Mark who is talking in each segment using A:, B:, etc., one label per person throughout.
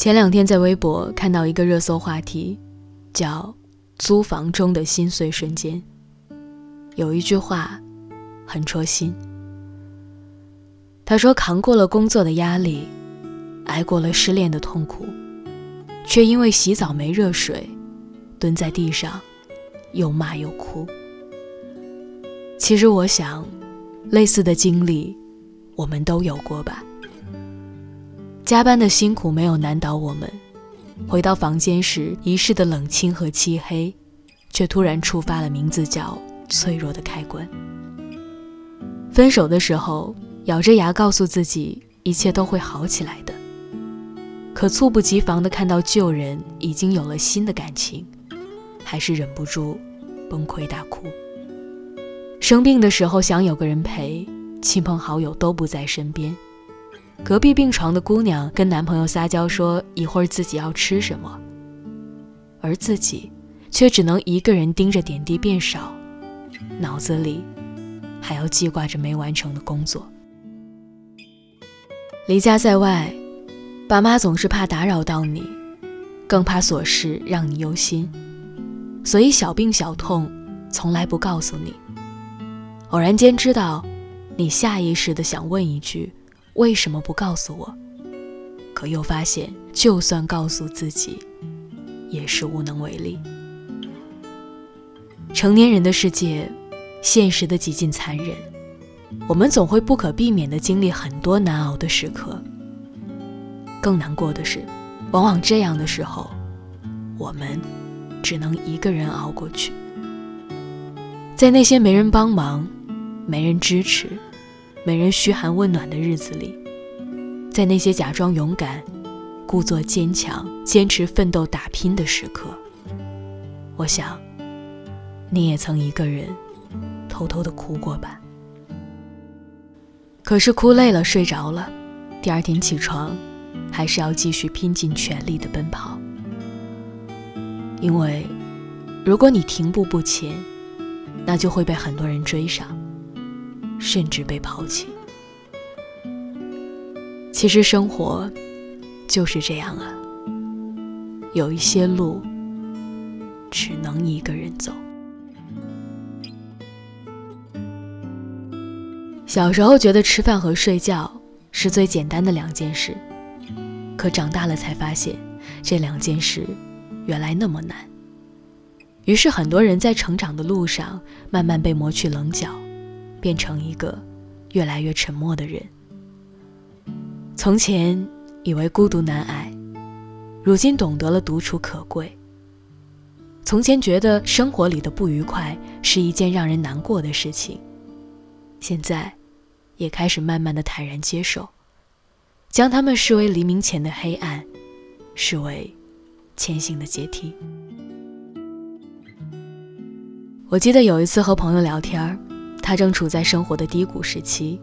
A: 前两天在微博看到一个热搜话题，叫“租房中的心碎瞬间”。有一句话很戳心。他说：“扛过了工作的压力，挨过了失恋的痛苦，却因为洗澡没热水，蹲在地上，又骂又哭。”其实我想，类似的经历，我们都有过吧。加班的辛苦没有难倒我们，回到房间时，一室的冷清和漆黑，却突然触发了名字叫脆弱的开关。分手的时候，咬着牙告诉自己一切都会好起来的，可猝不及防的看到旧人已经有了新的感情，还是忍不住崩溃大哭。生病的时候想有个人陪，亲朋好友都不在身边。隔壁病床的姑娘跟男朋友撒娇说一会儿自己要吃什么，而自己却只能一个人盯着点滴变少，脑子里还要记挂着没完成的工作。离家在外，爸妈总是怕打扰到你，更怕琐事让你忧心，所以小病小痛从来不告诉你。偶然间知道，你下意识的想问一句：“为什么不告诉我？”可又发现，就算告诉自己，也是无能为力。成年人的世界，现实的几近残忍，我们总会不可避免的经历很多难熬的时刻。更难过的是，往往这样的时候，我们只能一个人熬过去。在那些没人帮忙。没人支持，没人嘘寒问暖的日子里，在那些假装勇敢、故作坚强、坚持奋斗打拼的时刻，我想，你也曾一个人偷偷的哭过吧？可是哭累了睡着了，第二天起床，还是要继续拼尽全力的奔跑，因为如果你停步不前，那就会被很多人追上。甚至被抛弃。其实生活就是这样啊，有一些路只能一个人走。小时候觉得吃饭和睡觉是最简单的两件事，可长大了才发现，这两件事原来那么难。于是很多人在成长的路上慢慢被磨去棱角。变成一个越来越沉默的人。从前以为孤独难挨，如今懂得了独处可贵。从前觉得生活里的不愉快是一件让人难过的事情，现在也开始慢慢的坦然接受，将他们视为黎明前的黑暗，视为前行的阶梯。我记得有一次和朋友聊天儿。他正处在生活的低谷时期，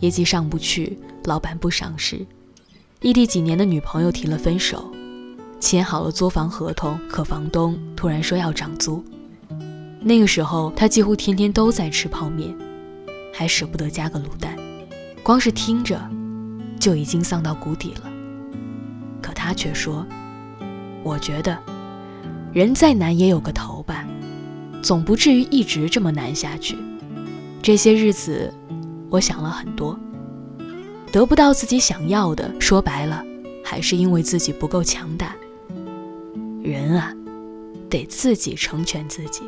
A: 业绩上不去，老板不赏识，异地几年的女朋友提了分手，签好了租房合同，可房东突然说要涨租。那个时候，他几乎天天都在吃泡面，还舍不得加个卤蛋，光是听着就已经丧到谷底了。可他却说：“我觉得，人再难也有个头吧，总不至于一直这么难下去。”这些日子，我想了很多。得不到自己想要的，说白了，还是因为自己不够强大。人啊，得自己成全自己，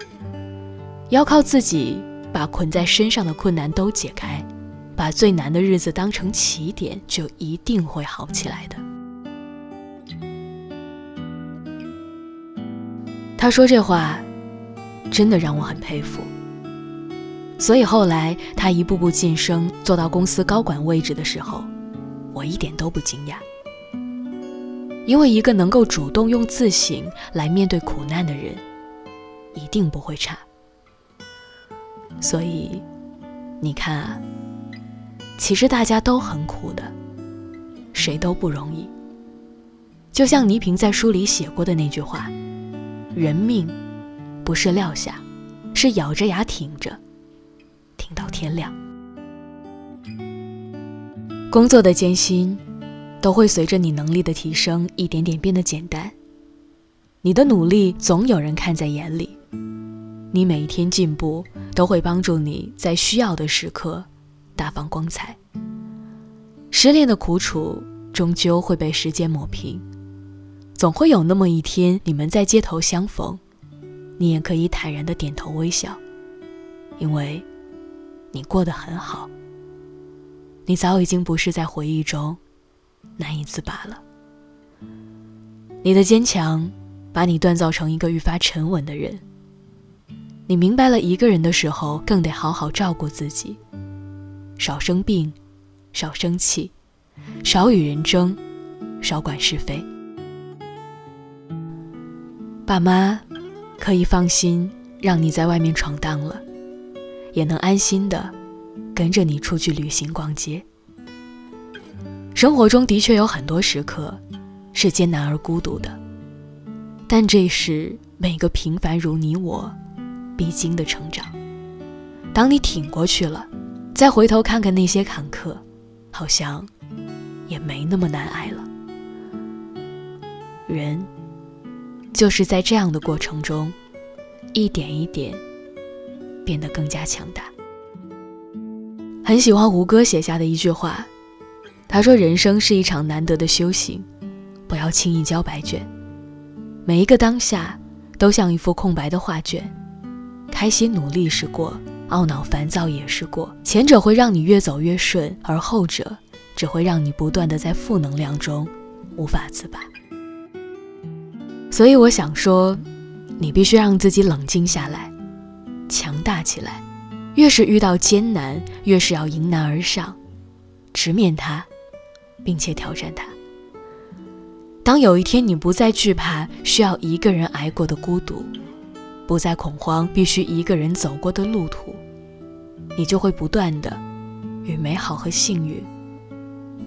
A: 要靠自己把捆在身上的困难都解开，把最难的日子当成起点，就一定会好起来的。他说这话，真的让我很佩服。所以后来他一步步晋升，做到公司高管位置的时候，我一点都不惊讶。因为一个能够主动用自省来面对苦难的人，一定不会差。所以，你看啊，其实大家都很苦的，谁都不容易。就像倪萍在书里写过的那句话：“人命，不是撂下，是咬着牙挺着。”天亮。工作的艰辛，都会随着你能力的提升，一点点变得简单。你的努力总有人看在眼里，你每一天进步都会帮助你在需要的时刻大放光彩。失恋的苦楚终究会被时间抹平，总会有那么一天，你们在街头相逢，你也可以坦然的点头微笑，因为，你过得很好。你早已经不是在回忆中难以自拔了。你的坚强把你锻造成一个愈发沉稳的人。你明白了，一个人的时候更得好好照顾自己，少生病，少生气，少与人争，少管是非。爸妈可以放心让你在外面闯荡了，也能安心的。跟着你出去旅行逛街。生活中的确有很多时刻是艰难而孤独的，但这是每个平凡如你我必经的成长。当你挺过去了，再回头看看那些坎坷，好像也没那么难挨了。人就是在这样的过程中，一点一点变得更加强大。很喜欢胡歌写下的一句话，他说：“人生是一场难得的修行，不要轻易交白卷。每一个当下都像一幅空白的画卷，开心努力是过，懊恼烦躁也是过。前者会让你越走越顺，而后者只会让你不断的在负能量中无法自拔。所以我想说，你必须让自己冷静下来，强大起来。”越是遇到艰难，越是要迎难而上，直面它，并且挑战它。当有一天你不再惧怕需要一个人挨过的孤独，不再恐慌必须一个人走过的路途，你就会不断的与美好和幸运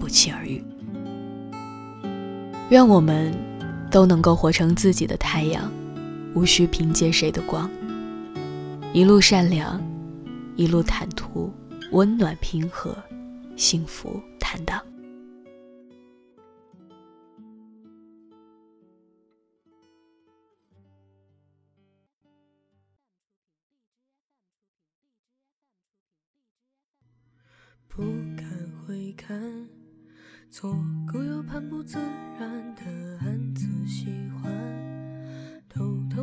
A: 不期而遇。愿我们都能够活成自己的太阳，无需凭借谁的光，一路善良。一路坦途，温暖平和，幸福坦荡。
B: 不敢回看，左顾右盼不自然的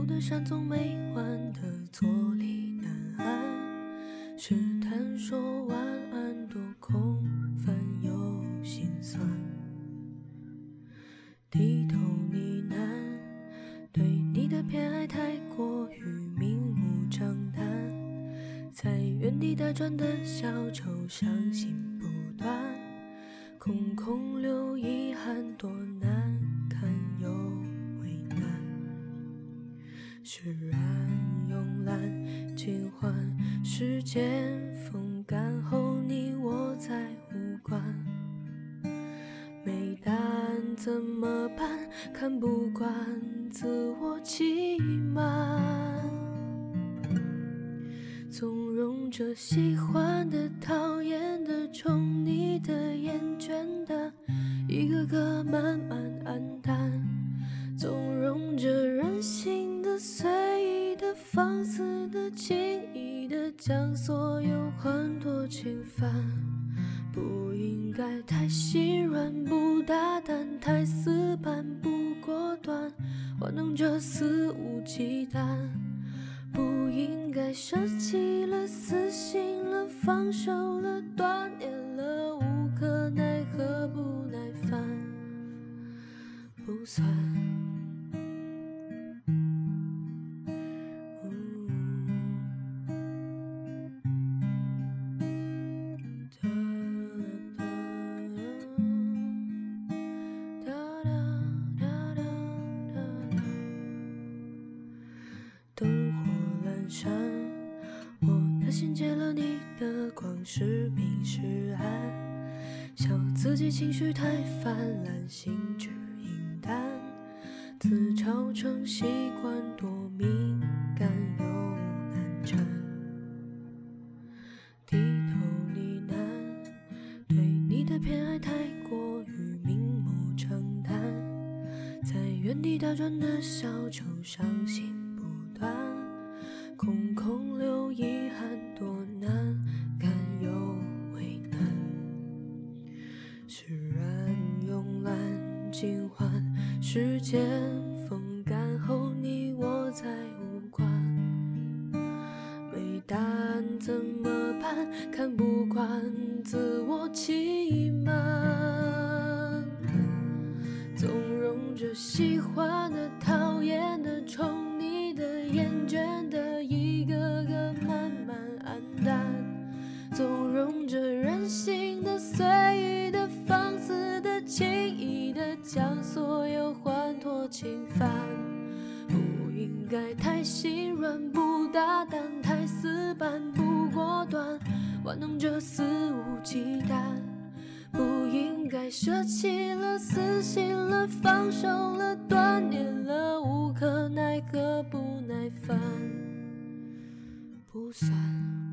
B: 的山总没完的坐立难安。试探说晚安，多空泛又心酸。低头呢喃，对你的偏爱太过于明目张胆，在原地打转的小丑，伤心不断，空空留释然慵懒，尽欢。时间风干后，你我再无关。没答案怎么办？看不惯自我欺瞒，纵容着喜欢的、讨厌的、宠溺的、厌倦的，一个个慢慢玩弄着肆无忌惮，不应该舍弃了死心了放手了断念了无可奈何不耐烦，不算。自己情绪太泛滥，心直影淡，自嘲成习惯，多敏间风干后，你我再无关。没答案怎么办？看不惯自我欺瞒，纵容着喜欢大胆，太死板，不果断，玩弄着肆无忌惮。不应该舍弃了，死心了，放手了，断念了，无可奈何，不耐烦，不算。